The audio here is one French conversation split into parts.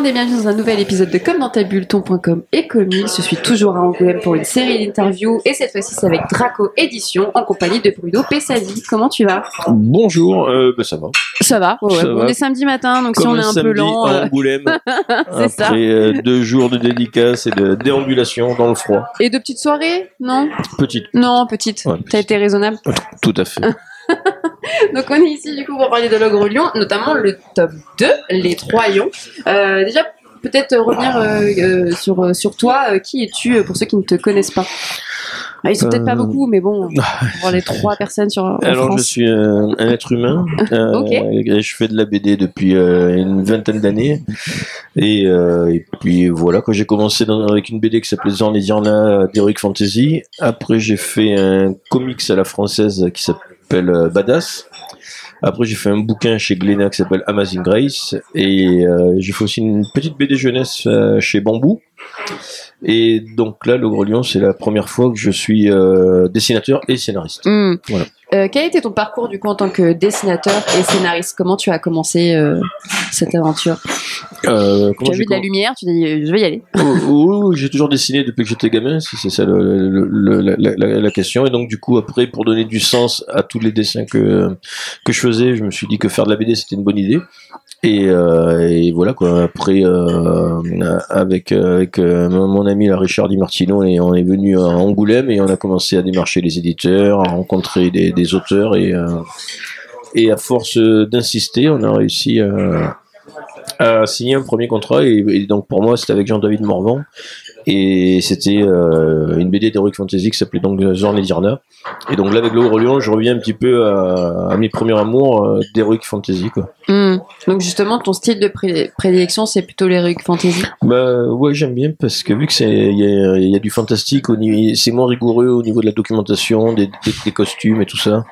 Monde et bienvenue dans un nouvel épisode de Comme dans ta bulle, ton.com et Comics. Je suis toujours à Angoulême pour une série d'interviews et cette fois-ci c'est avec Draco Édition en compagnie de Bruno Pessadi. Comment tu vas? Bonjour, euh, bah, ça va. Ça va, ouais, Ça ouais. va. on est samedi matin donc Comme si on est un peu lent, à euh, Angoulême, c'est ça. euh, deux jours de dédicace et de déambulation dans le froid. Et de petites soirées? Non? Petite, Non, petite. Ouais, T'as été raisonnable. tout à fait. Donc on est ici du coup pour parler de l'ogre lion, notamment le top 2, les trois lions. Euh, déjà peut-être revenir euh, euh, sur, sur toi, Euh, qui es-tu pour ceux qui ne te connaissent pas? Ah, Ils sont peut-être pas beaucoup, mais bon, pour les trois personnes sur en Alors je suis un, un être humain, euh, Ok. et je fais de la BD depuis euh, une vingtaine d'années. Et, euh, et puis voilà, quand j'ai commencé dans- avec une BD qui s'appelait Zorn et Diana d'Heroic Fantasy. Après j'ai fait un comics à la française qui s'appelle euh, Badass. Après, j'ai fait un bouquin chez Glénat qui s'appelle Amazing Grace. Et euh, j'ai fait aussi une petite BD jeunesse euh, chez Bambou. Et donc là, Le Gros Lion, c'est la première fois que je suis euh, dessinateur et scénariste. Hmm. Voilà. Euh, quel était ton parcours du coup en tant que dessinateur et scénariste? Comment tu as commencé euh, cette aventure? Euh, Tu as j'ai vu de la lumière, tu dis euh, je vais y aller. Oh, j'ai toujours dessiné depuis que j'étais gamin, si c'est ça le- le- le- la, la- la- la question. Et donc du coup, après, pour donner du sens à tous les dessins que que je faisais, je me suis dit que faire de la BD c'était une bonne idée. Et, euh, et voilà quoi. Après, euh, avec avec euh, mon ami là, Richard Di Martino, et on est venu à Angoulême et on a commencé à démarcher les éditeurs, à rencontrer des, auteurs et et à force d'insister, on a réussi à, signer un premier contrat. Et, donc pour moi, c'était avec Jean-David Morvan. Et c'était une BD d'Heroic Fantasy qui s'appelait donc Zorn et Dirna. Et donc là, avec le Gros Lion, je reviens un petit peu à, mes premiers amours d'Heroic Fantasy. Hmm. Donc justement, ton style de pré- prédilection, c'est plutôt l'heroic fantasy. Bah ouais, j'aime bien parce que vu que c'est il y a, il y a du fantastique, c'est moins rigoureux au niveau de la documentation, des, des, des costumes et tout ça.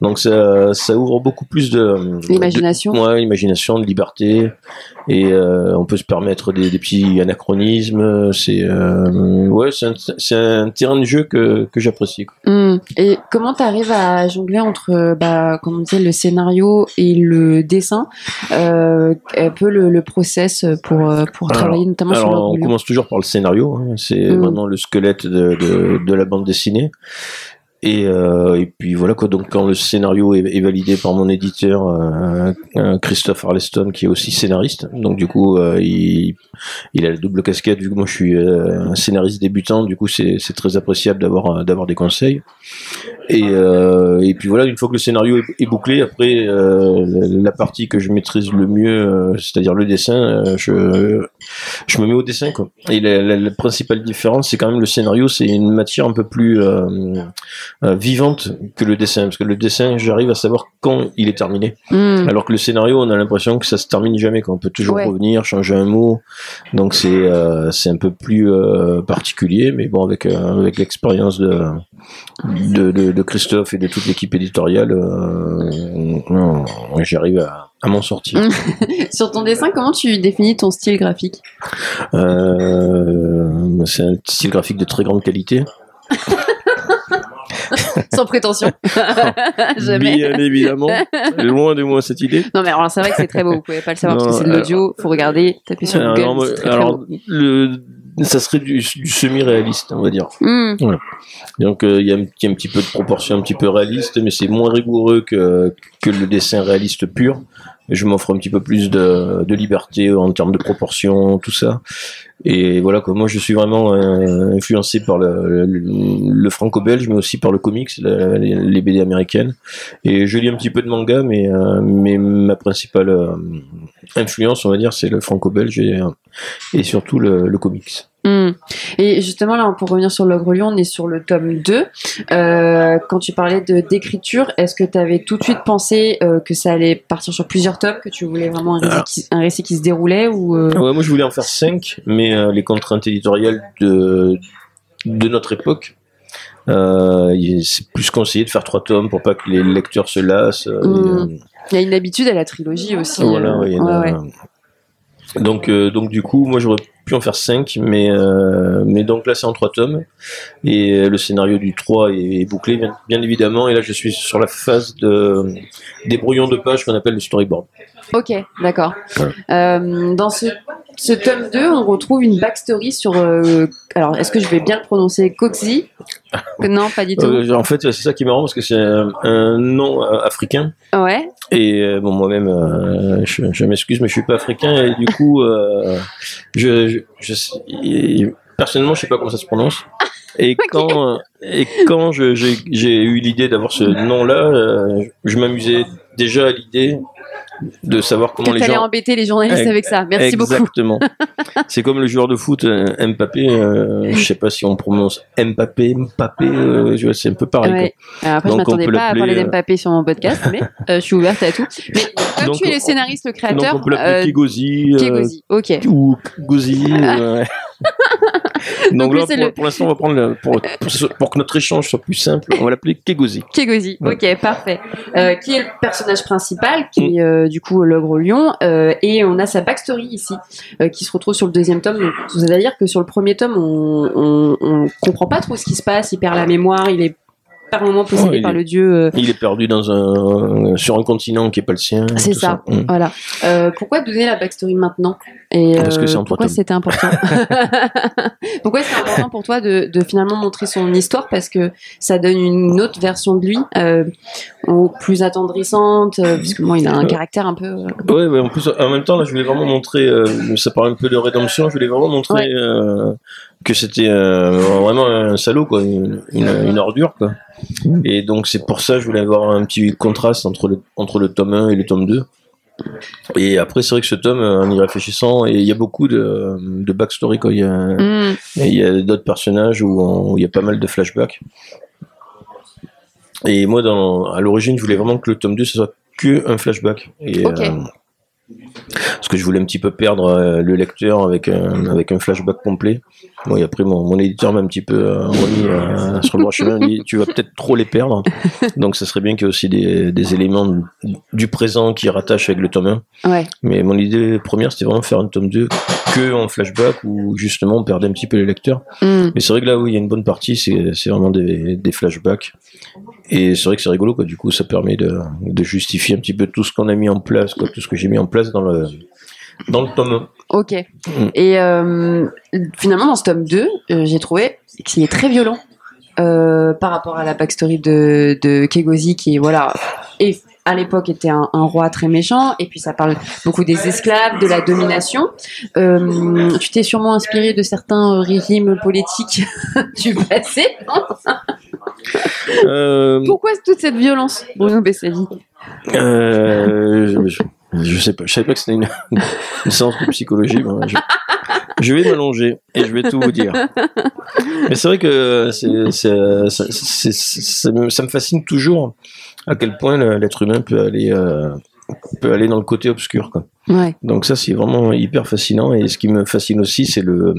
Donc ça, ça ouvre beaucoup plus de L'imagination. de- ouais, imagination, de liberté, et euh, on peut se permettre des, des petits anachronismes. C'est euh, ouais, c'est un, terrain de jeu que que j'apprécie. Hmm. Et comment tu arrives à jongler entre, euh, bah, comme on disait, le scénario et le dessin euh, Un peu le, le process pour, euh, pour Alors- travailler notamment sur Alors, on le commence toujours par le scénario. hein. C'est Mm. vraiment le squelette de, de, de la bande dessinée. Et, euh, et puis voilà quoi. Donc quand le scénario est, validé par mon éditeur euh, Christophe Arleston, qui est aussi scénariste, donc du coup euh, il, a la double casquette. Vu que moi je suis un scénariste débutant, du coup c'est très appréciable d'avoir des conseils. Et, puis voilà, une fois que le scénario est, bouclé, après la partie que je maîtrise le mieux, c'est-à-dire le dessin, je me mets au dessin. Et la principale différence, c'est quand même le scénario, c'est une matière un peu plus euh, vivante que le dessin, parce que le dessin, j'arrive à savoir quand il est terminé, Hmm. alors que le scénario, on a l'impression que ça se termine jamais, qu'on peut toujours Ouais. revenir, changer un mot, donc c'est euh, c'est un peu plus euh, particulier, mais bon avec avec l'expérience de, de de de Christophe et de toute l'équipe éditoriale, j'arrive à, à m'en sortir. Sur ton dessin, comment tu définis ton style graphique? Euh, c'est un style graphique de très grande qualité. Sans prétention. Jamais. Bien évidemment. Loin de moi cette idée. Non mais alors c'est vrai que c'est très beau, vous pouvez pas le savoir Non, parce que c'est de l'audio, faut regarder, taper sur Google, Alors, très, alors, beau. le, ça serait du, du semi-réaliste, on va dire. Hmm. Donc euh, il y, a un il y a un petit peu de proportion un petit peu réaliste, mais c'est moins rigoureux que, que le dessin réaliste pur. Je m'offre un petit peu plus de, de liberté en termes de proportion, tout ça. Et voilà quoi, moi je suis vraiment euh, influencé par le, le, le franco-belge, mais aussi par le comics, les, les BD américaines. Et je lis un petit peu de manga, mais, euh, mais ma principale euh, influence, on va dire, c'est le franco-belge et, et surtout le, le comics. Hmm. Et justement, là, pour revenir sur l'ogre lion, on est sur le tome 2. Euh, quand tu parlais de d'écriture, est-ce que tu avais tout de suite pensé euh, que ça allait partir sur plusieurs tomes, que tu voulais vraiment un récit, Alors- qui, un récit qui se déroulait ou euh, Ouais, moi je voulais en faire cinq, mais les contraintes éditoriales de, de notre époque, euh, c'est plus conseillé de faire trois tomes pour pas que les lecteurs se lassent. euh, Mm. et, Il y a une habitude à la trilogie aussi. voilà, euh, ouais, ouais, ouais. Donc, euh, donc du coup, moi j'aurais pu en faire 5, mais, euh, mais donc là c'est en 3 tomes, et le scénario du 3 est, bouclé, bien, bien, évidemment, et là je suis sur la phase de, des brouillons de pages qu'on appelle le storyboard. Ok, d'accord. Euh, dans ce, ce, tome 2, on retrouve une backstory sur. Euh, alors, est-ce que je vais bien le prononcer Coxy Non, pas du tout. Euh, en fait, c'est ça qui est marrant parce que c'est un, nom africain. Ouais. Et bon, moi-même, je, je m'excuse, mais je suis pas africain et du coup, je, je, personnellement, je sais pas comment ça se prononce. Et quand, et quand j'ai eu l'idée d'avoir ce nom-là, je m'amusais déjà à l'idée de savoir comment les gens. embêter les journalistes avec ça. Merci beaucoup. Exactement. c'est comme le joueur de foot euh, Mbappé. Euh, je sais pas si on prononce Mbappé, Mbappé. Euh, c'est un peu pareil. après, je m'attendais pas à parler d'Mbappé sur mon podcast, mais je suis ouverte à tout. Mais comme tu es le scénariste, le créateur. Donc on peut l'appeler ok. Ou Gozi. Donc, là, pour, l'instant, on va prendre pour, pour, que notre échange soit plus simple, on va l'appeler Kegozi. Kegozi, ok, parfait. Euh, qui est le personnage principal, qui est mm. euh, du coup l'ogre lion, euh, et on a sa backstory ici, qui se retrouve sur le deuxième tome. Donc, vous allez dire que sur le premier tome, on, on, on comprend pas trop ce qui se passe, il perd la mémoire, il est par moment possédé par le dieu. Euh, il est perdu dans un, sur un continent qui est pas le sien. C'est ça. Mm. Voilà. Euh, pourquoi donner la backstory maintenant Et Parce que c'est euh, pourquoi c'était important Pourquoi c'est important pour toi de, de, finalement montrer son histoire Parce que ça donne une autre version de lui, euh, plus attendrissante, puisque moi il a un caractère un peu. Ouais, mais en plus en même temps là, je voulais vraiment montrer. ça parle un peu de rédemption. Je voulais vraiment montrer. Que c'était vraiment un salaud quoi, une, une ordure quoi. Et donc c'est pour ça que je voulais avoir un petit contraste entre le, entre le tome 1 et le tome 2. Et après, c'est vrai que ce tome, en y réfléchissant, il y a beaucoup de, de backstory. Quoi. Il y a, mm. il y a d'autres personnages où, il y a pas mal de flashbacks. Et moi, dans, à l'origine, je voulais vraiment que le tome 2, ce soit que un flashback. Et, euh, parce que je voulais un petit peu perdre euh, le lecteur avec un, avec un flashback complet. Bon, et après, mon, mon éditeur m'a un petit peu euh, remis euh, sur le droit chemin. Il dit Tu vas peut-être trop les perdre. Donc, ça serait bien qu'il y ait aussi des, des éléments du présent qui rattachent avec le tome 1. Ouais. Mais mon idée première, c'était vraiment faire un tome 2 que en flashback où justement on perdait un petit peu les lecteurs. Mm. Mais c'est vrai que là où il y a une bonne partie, c'est vraiment des, des flashbacks. Et c'est vrai que c'est rigolo, quoi. Du coup, ça permet de, de justifier un petit peu tout ce qu'on a mis en place, quoi, tout ce que j'ai mis en place dans le, dans le tome 1. Ok. Et euh, finalement, dans ce tome 2, euh, j'ai trouvé qu'il est très violent euh, par rapport à la backstory de, de Kegozi, qui voilà, et à l'époque était un, un, roi très méchant, et puis ça parle beaucoup des esclaves, de la domination. Euh, tu t'es sûrement inspiré de certains régimes politiques du passé. Pourquoi toute cette violence, Bruno Bessali euh, je sais pas, je savais pas que c'était une, une, séance de psychologie. je, je, vais m'allonger et je vais tout vous dire. Mais c'est vrai que c'est, c'est, ça me fascine toujours à quel point l'être humain peut aller, euh, peut aller dans le côté obscur. Quoi. Donc ça c'est vraiment hyper fascinant et ce qui me fascine aussi c'est le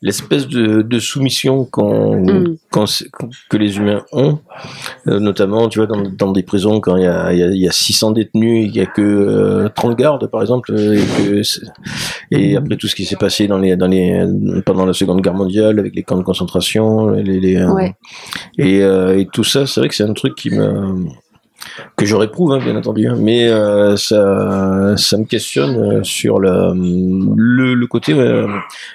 l'espèce de, de, soumission mm. que les humains ont, euh, notamment tu vois dans, dans, des prisons quand il y a, il y a 600 détenus et il y a que 30 euh, gardes par exemple et, que et après tout ce qui s'est passé dans les dans les pendant la Seconde Guerre mondiale avec les camps de concentration les, les euh, et, et tout ça c'est vrai que c'est un truc qui me que je réprouve, hein, bien entendu, hein. mais euh, ça, ça me questionne euh, sur le, le, côté.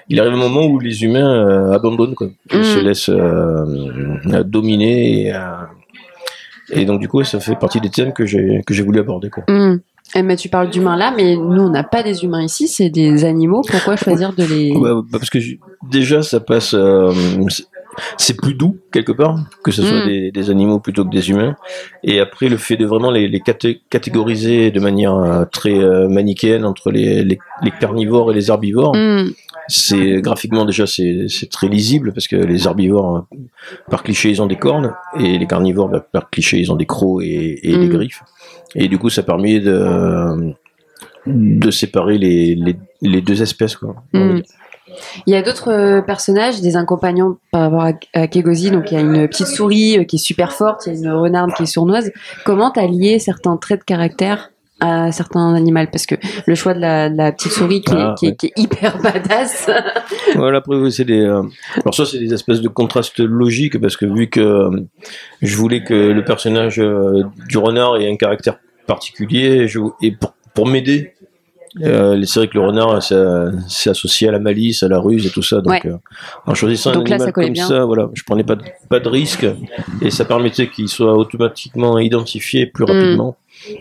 il arrive un moment où les humains euh, abandonnent, quoi, ils se mm. laissent dominer, et, et, donc du coup, ça fait partie des thèmes que j'ai que j'ai voulu aborder, quoi. Mm. Eh, mais tu parles d'humains là, mais nous on n'a pas des humains ici, c'est des animaux. Pourquoi choisir de les bah, Parce que déjà ça passe, c'est plus doux quelque part que ce soit mm. des, animaux plutôt que des humains. Et après le fait de vraiment les, les catégoriser de manière euh, très euh, manichéenne entre les, les, carnivores et les herbivores, mm. c'est graphiquement déjà c'est très lisible parce que les herbivores par cliché ils ont des cornes et les carnivores bah, par cliché ils ont des crocs et, et des griffes. Et du coup ça permet de de séparer les, les, les deux espèces quoi. Il y a d'autres euh, personnages, des incompagnons par rapport à, Kegozi. Donc il y a une petite souris euh, qui est super forte, il y a une renarde qui est sournoise. Comment t'as lié certains traits de caractère à certains animaux? Parce que le choix de la, de la petite souris qui, Ah, est, qui, est, ouais. qui est hyper badass. Voilà, après, c'est des. euh, Alors, ça, c'est des espèces de contrastes logiques parce que vu que euh, je voulais que le personnage euh, du renard ait un caractère particulier, je... et pour, pour m'aider. Euh, c'est vrai que le renard, ça- c'est associé à la malice, à la ruse et tout ça. Donc, Ouais. euh, en choisissant Donc un là, animal ça comme bien. ça, voilà, je prenais pas de, pas de risque et ça permettait qu'il soit automatiquement identifié plus Mm. rapidement.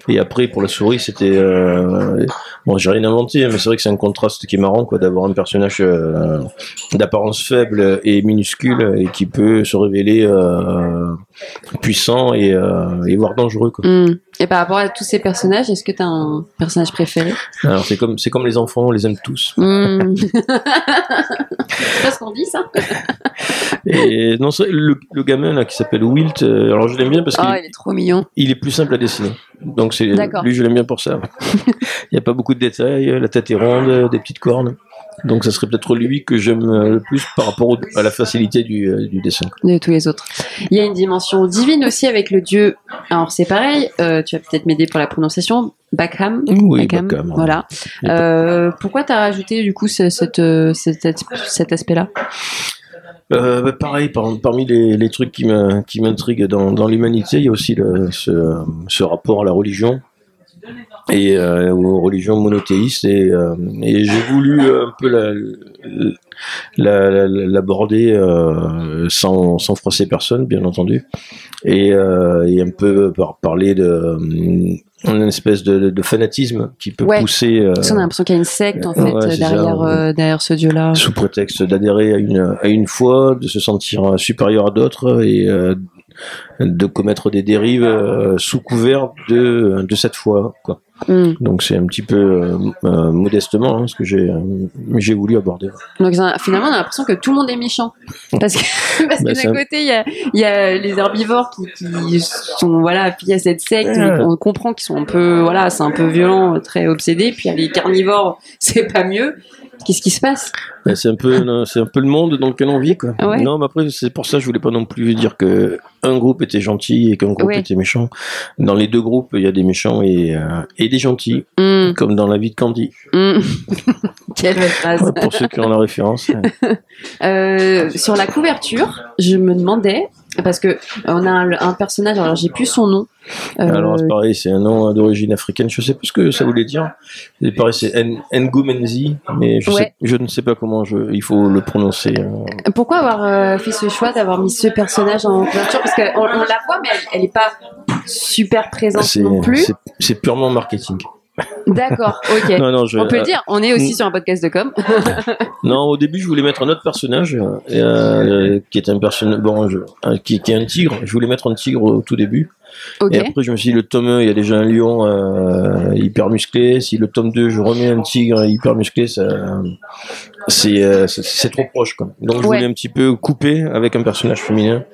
Et après, pour la souris, c'était euh, bon, j'ai rien inventé, mais c'est vrai que c'est un contraste qui est marrant, quoi, d'avoir un personnage euh, d'apparence faible et minuscule et qui peut se révéler euh, puissant et, euh, et voire dangereux, quoi. Hmm. Et par rapport à tous ces personnages, est-ce que tu as un personnage préféré? Alors c'est comme c'est comme les enfants, on les aime tous. Hmm. C'est pas ce qu'on dit, ça Et non, le, le gamin là qui s'appelle Wilt, euh, alors je l'aime bien parce qu'il Oh, il est trop mignon. il est plus simple à dessiner. Donc c'est lui je l'aime bien pour ça. Il n'y a pas beaucoup de détails, la tête est ronde, des petites cornes. Donc ça serait peut-être lui que j'aime euh, le plus par rapport au- à la facilité du, euh, du dessin. de tous les autres. Il y a une dimension divine aussi avec le dieu. Alors c'est pareil, euh, tu vas peut-être m'aider pour la prononciation. Backham. Oui, Backham, Backham. Voilà. Euh, pourquoi t'as rajouté du coup cette, cet, aspect-là? Euh, bah, pareil, par- parmi les, les trucs qui m'intriguent dans, dans l'humanité, il y a aussi le, ce, ce rapport à la religion et euh, aux religions monothéistes. Et, euh, et j'ai voulu un peu la- la- la- l'aborder euh, sans, sans froisser personne, bien entendu, et, euh, et un peu par, parler de euh, une espèce de, de fanatisme qui peut Ouais. pousser euh, qu'on a l'impression qu'il y a une secte en fait Ouais, c'est ça, derrière, euh, ce dieu-là. sous prétexte d'adhérer à une, à une foi, de se sentir supérieur à d'autres et euh, de commettre des dérives euh, sous couvert de, de cette foi. Quoi. Hmm. Donc c'est un petit peu euh, euh, modestement hein, ce que j'ai euh, j'ai voulu aborder. Donc finalement, on a l'impression que tout le monde est méchant. Parce que, parce que Bah, d'un côté, il y a, y a les herbivores qui, qui sont voilà, affiliés à cette secte. Ouais. On comprend qu'ils sont un peu, voilà, c'est un peu violent, très obsédés. Puis il y a les carnivores, c'est pas mieux. Qu'est-ce qui se passe? Ben, c'est un peu c'est un peu le monde dans lequel on vit quoi. Ouais. Non, mais après c'est pour ça que je voulais pas non plus dire que un groupe était gentil et qu'un groupe Ouais. était méchant. Dans les deux groupes, il y a des méchants et euh, et des gentils, Hmm, comme dans la vie de Candy. hmm. Quelle phrase. Pour ceux qui ont la référence. Euh, sur la couverture, je me demandais parce que on a un, un personnage. Alors j'ai plus son nom. Euh, Alors c'est pareil, c'est un nom d'origine africaine. Je sais pas ce que ça voulait dire. C'est pareil, c'est Ngumenzi, mais je, Ouais. sais, je ne sais pas comment je, il faut le prononcer. euh. Pourquoi avoir euh, fait ce choix d'avoir mis ce personnage en couverture? Parce qu'on on la voit, mais elle, elle est pas super présente non plus. c'est purement marketing. D'accord, ok. Non, non, je, On peut le euh, dire, on est aussi mm. sur un podcast de com. non, au début, je voulais mettre un autre personnage euh, euh, qui est un personnage, bon, je- euh, qui, qui est un tigre. Je voulais mettre un tigre au tout début. Et après, je me suis dit, le tome 1, il y a déjà un lion euh, hyper musclé. Si le tome 2, je remets un tigre hyper musclé, ça, c'est, euh, trop proche. Quoi. Donc, je Ouais. voulais un petit peu couper avec un personnage féminin.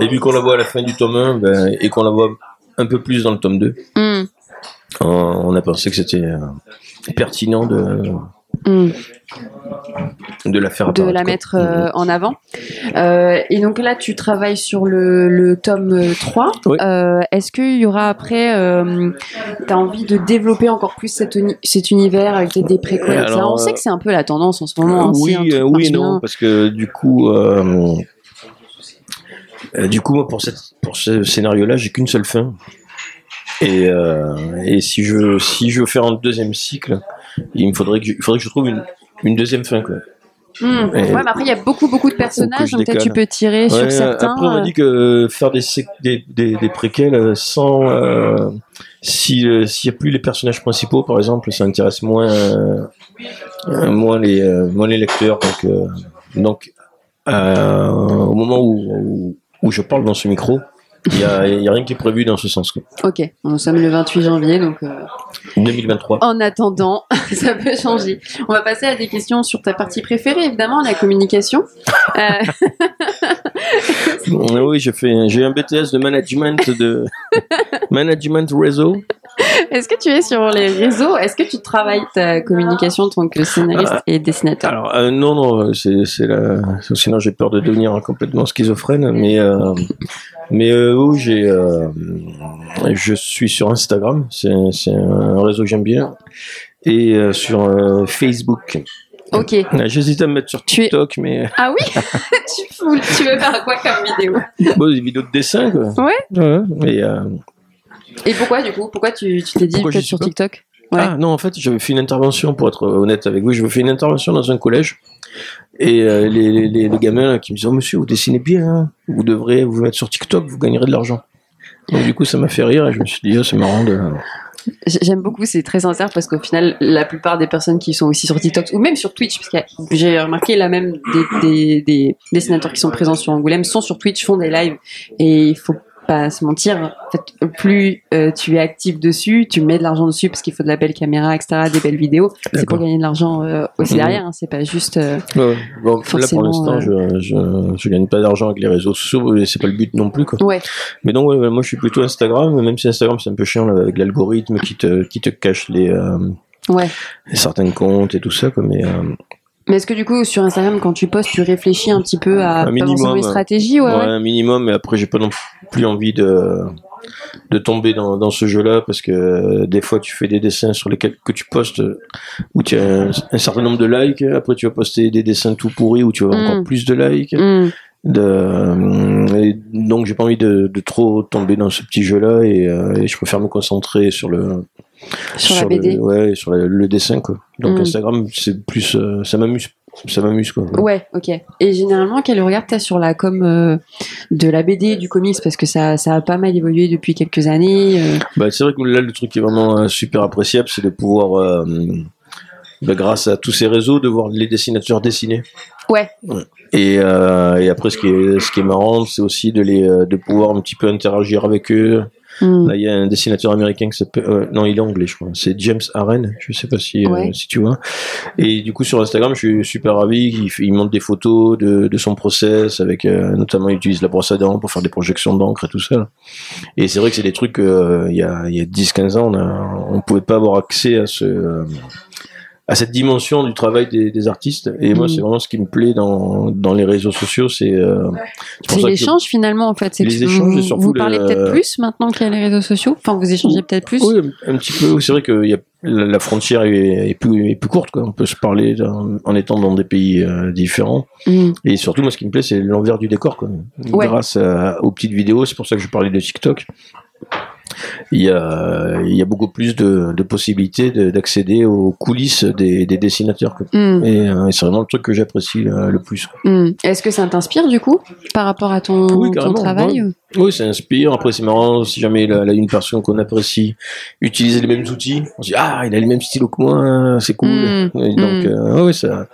Et vu qu'on la voit à la fin du tome 1, ben, et qu'on la voit un peu plus dans le tome 2, Hmm, on, a pensé que c'était euh, pertinent de, hmm. de la faire De la mettre euh, en avant. Euh, et donc là, tu travailles sur le, le tome euh, 3. Oui. Euh, Est-ce qu'il y aura après, tu as envie de développer encore plus cet, uni- cet univers avec des, préquels On sait que c'est un peu la tendance en ce moment. hein, oui, euh, oui, non, bien. parce que du coup, du coup, moi, pour, cette, pour ce scénario-là, j'ai qu'une seule fin. Et, euh, et si je si je veux faire un deuxième cycle, il me faudrait que je, il faudrait que je trouve une, une deuxième fin. Quoi. Hmm. Et- Ouais, mais après, il y a beaucoup, beaucoup de personnages, donc peut-être tu peux tirer Ouais, sur certains. Après, on m'a euh, dit que faire des, des, des, des préquels sans. euh, si, euh, S'il n'y a plus les personnages principaux, par exemple, ça intéresse moins, moins, les, moins les lecteurs. Donc, donc au moment où, où, où je parle dans ce micro, il n'y a, rien qui est prévu dans ce sens. Ok, nous sommes le 28 janvier, donc euh, 2023. en attendant, ça peut changer. On va passer à des questions sur ta partie préférée, évidemment, la communication. Euh, Euh, Oui, j'ai fait, j'ai un BTS de management de management réseau. Est-ce que tu es sur les réseaux? Est-ce que tu travailles ta communication en tant que scénariste Ah. et dessinateur? Alors euh, non, non, c'est, c'est la... sinon j'ai peur de devenir complètement schizophrène, mais euh, Mais euh, oui, j'ai, je suis sur Instagram, c'est c'est un réseau que j'aime bien, et sur Facebook. Ok. J'hésite à me mettre sur es- TikTok, mais Ah oui? Tu, fous- tu veux faire quoi comme vidéo? Bon, des vidéos de dessin, quoi. Ouais. Ouais. Et, euh, Et pourquoi du coup? Pourquoi tu t'es dit peut-être sur TikTok? Ouais. Ah non, en fait, j'avais fait une intervention, pour être honnête avec vous, j'avais fait une intervention dans un collège. Et euh, les, les, les, les gamins là, qui me disaient, oh monsieur, vous dessinez bien, hein. vous devrez vous mettre sur TikTok, vous gagnerez de l'argent. Donc du coup, ça m'a fait rire et je me suis dit, oh, c'est marrant de... J'aime beaucoup, c'est très sincère parce qu'au final, la plupart des personnes qui sont aussi sur TikTok ou même sur Twitch, parce que j'ai remarqué là même des, des, des dessinateurs qui sont présents sur Angoulême sont sur Twitch, font des lives et il faut pas se mentir. En fait, plus euh, tu es actif dessus, tu mets de l'argent dessus parce qu'il faut de la belle caméra, etc., des belles vidéos. C'est pour gagner de l'argent euh, aussi Mhm. derrière. hein, c'est pas juste. euh, Ouais. Bon, là, pour l'instant, je, je, je gagne pas d'argent avec les réseaux sociaux et c'est pas le but non plus, quoi. Ouais. Mais donc, ouais, moi, je suis plutôt Instagram, même si Instagram, c'est un peu chiant là, avec l'algorithme qui te, qui te cache les, Ouais. certains comptes et tout ça, quoi. Mais, euh, Mais est-ce que du coup sur Instagram, quand tu postes, tu réfléchis un petit peu à Un minimum, une euh, stratégie, ouais, ouais, ouais. un minimum, mais après, j'ai pas non plus envie de, de tomber dans, dans ce jeu-là parce que euh, des fois, tu fais des dessins sur lesquels que tu postes où tu as un, un certain nombre de likes, après, tu vas poster des dessins tout pourris où tu vas avoir Mm. encore plus de likes. De, euh, et donc j'ai pas envie de, de trop tomber dans ce petit jeu là et, euh, et je préfère me concentrer sur le Sur la le- BD. ouais sur le, le dessin quoi donc Mm. Instagram c'est plus euh, ça m'amuse ça m'amuse quoi Ouais, ok. Et généralement, quel regard t'as sur la com euh, de la BD, du comics, parce que ça, ça a pas mal évolué depuis quelques années. euh. bah, c'est vrai que là le truc qui est vraiment super appréciable c'est de pouvoir bah, grâce à tous ces réseaux de voir les dessinateurs dessiner Ouais. et, euh, et après ce qui est ce qui est marrant c'est aussi de les de pouvoir un petit peu interagir avec eux Hmm. Là, il y a un dessinateur américain qui s'appelle, euh, non, il est anglais, je crois. C'est James Aren. Je sais pas si, euh, si tu vois. Et du coup, sur Instagram, je suis super ravi. Il, montre des photos de, de son process avec, euh, notamment, il utilise la brosse à dents pour faire des projections d'encre et tout ça. là. Et c'est vrai que c'est des trucs, euh, il y a, il y a 10, 15 ans, on a, on pouvait pas avoir accès à ce, euh, à cette dimension du travail des, des artistes. Et moi, Mm. c'est vraiment ce qui me plaît dans, dans les réseaux sociaux, c'est, euh, c'est l'échange finalement en fait. C'est Les échanges, vous, surtout parlez peut-être plus maintenant qu'il y a les réseaux sociaux? Enfin, vous échangez peut-être plus? Oui, un petit peu. C'est vrai que y a, la frontière est, est plus, est plus courte. Quoi. On peut se parler en étant dans des pays euh, différents. Hmm. Et surtout, moi, ce qui me plaît, c'est l'envers du décor. Quoi. Ouais. Grâce à- aux petites vidéos, c'est pour ça que je parlais de TikTok. Il y a, il y a beaucoup plus de, de possibilités de- d'accéder aux coulisses des, des dessinateurs. Hmm. Et, euh, et c'est vraiment le truc que j'apprécie le, le plus. Hmm. Est-ce que ça t'inspire du coup par rapport à ton, Oui, ton carrément, travail ouais. Oui, ça inspire. Après, c'est marrant, si jamais la, la- une personne qu'on apprécie utilise les mêmes outils, on se dit, ah, il a les mêmes stylos que moi, c'est cool. Mm. Et donc, euh, ouais, ça.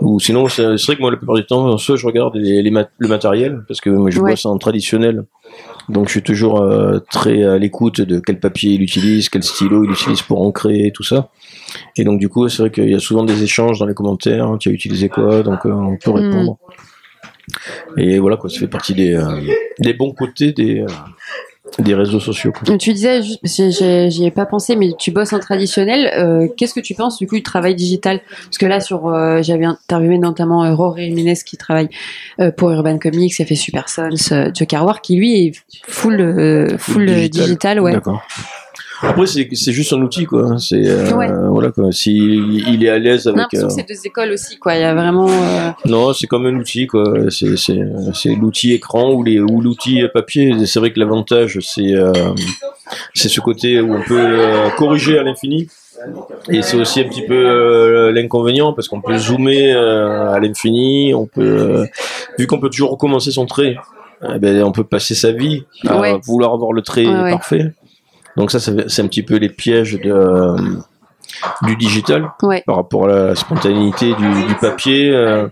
Ou sinon, c'est vrai que moi, la plupart du temps, soit je regarde les, les mat- le matériel, parce que moi, je Ouais. bosse en traditionnel. Donc, je suis toujours euh, très à l'écoute de quel papier il utilise, quel stylo il utilise pour ancrer tout ça. Et donc, du coup, c'est vrai qu'il y a souvent des échanges dans les commentaires. hein, tu as utilisé quoi Donc, euh, on peut Mm. répondre. Et voilà, quoi, ça fait partie des, euh, des bons côtés des, euh, des réseaux sociaux. Tu disais, j'y ai pas pensé, mais tu bosses en traditionnel. euh, Qu'est-ce que tu penses du coup du travail digital? Parce que là, sur, euh, j'avais interviewé notamment euh, Rory Jiménez qui travaille euh, pour Urban Comics, a fait Super Sons, euh, Joker War, qui lui est full, euh, full euh, digital. ouais. D'accord. Après, c'est juste un outil, quoi. C'est euh, Ouais. voilà, quoi. Si il est à l'aise avec. l'impression euh, que c'est deux écoles aussi, quoi. Il y a vraiment. euh, Non, c'est comme un outil, quoi. C'est c'est c'est l'outil écran ou les ou l'outil papier. C'est vrai que l'avantage, c'est euh, c'est ce côté où on peut euh, corriger à l'infini. Et c'est aussi un petit peu euh, l'inconvénient parce qu'on peut zoomer euh, à l'infini. On peut, euh, vu qu'on peut toujours recommencer son trait, eh ben, on peut passer sa vie à Ouais. vouloir avoir le trait ouais. parfait. Donc ça, c'est un petit peu les pièges de, euh, du digital Ouais. par rapport à la spontanéité du, du papier. euh,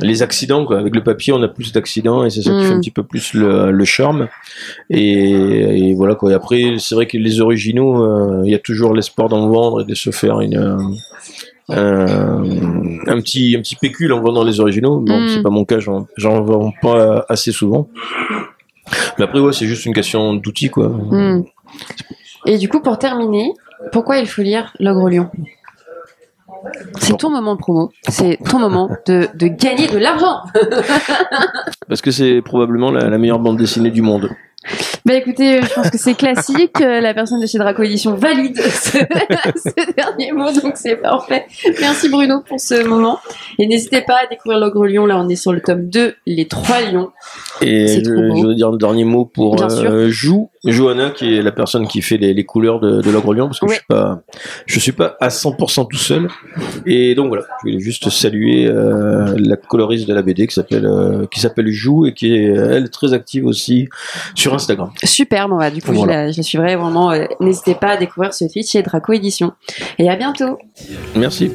les accidents, quoi. Avec le papier, on a plus d'accidents et c'est ça qui Mm. fait un petit peu plus le, le charme. Et, et voilà, quoi. Et après, c'est vrai que les originaux, euh, il y a toujours l'espoir d'en vendre et de se faire une, euh, un, petit, un petit pécule en vendant les originaux. Bon, Mm. c'est pas mon cas, j'en, j'en vends pas assez souvent. Mais après, ouais, c'est juste une question d'outils, quoi. hmm. Et du coup, pour terminer, pourquoi il faut lire L'Ogre Lion? C'est ton moment promo. C'est ton moment de, de gagner de l'argent. Parce que c'est probablement la, la meilleure bande dessinée du monde. Bah écoutez, je pense que c'est classique. La personne de chez Draco Édition valide ce, ce dernier mot, donc c'est parfait. Merci Bruno pour ce moment. Et n'hésitez pas à découvrir l'Ogre Lion. Là, on est sur le tome 2, Les Trois Lions. Et je, je veux dire le dernier mot pour euh, Jou, Johanna, qui est la personne qui fait les, les couleurs de, de l'ogre parce que Ouais. je suis pas, je suis pas à 100% tout seul. Et donc voilà, je voulais juste saluer euh, la coloriste de la BD qui s'appelle euh, qui s'appelle Jou et qui est elle très active aussi sur Instagram. Super, bon bah du coup, Voilà. je, la, je la suivrai vraiment. euh, N'hésitez pas à découvrir ce feat chez Draco Édition. Et à bientôt. Merci.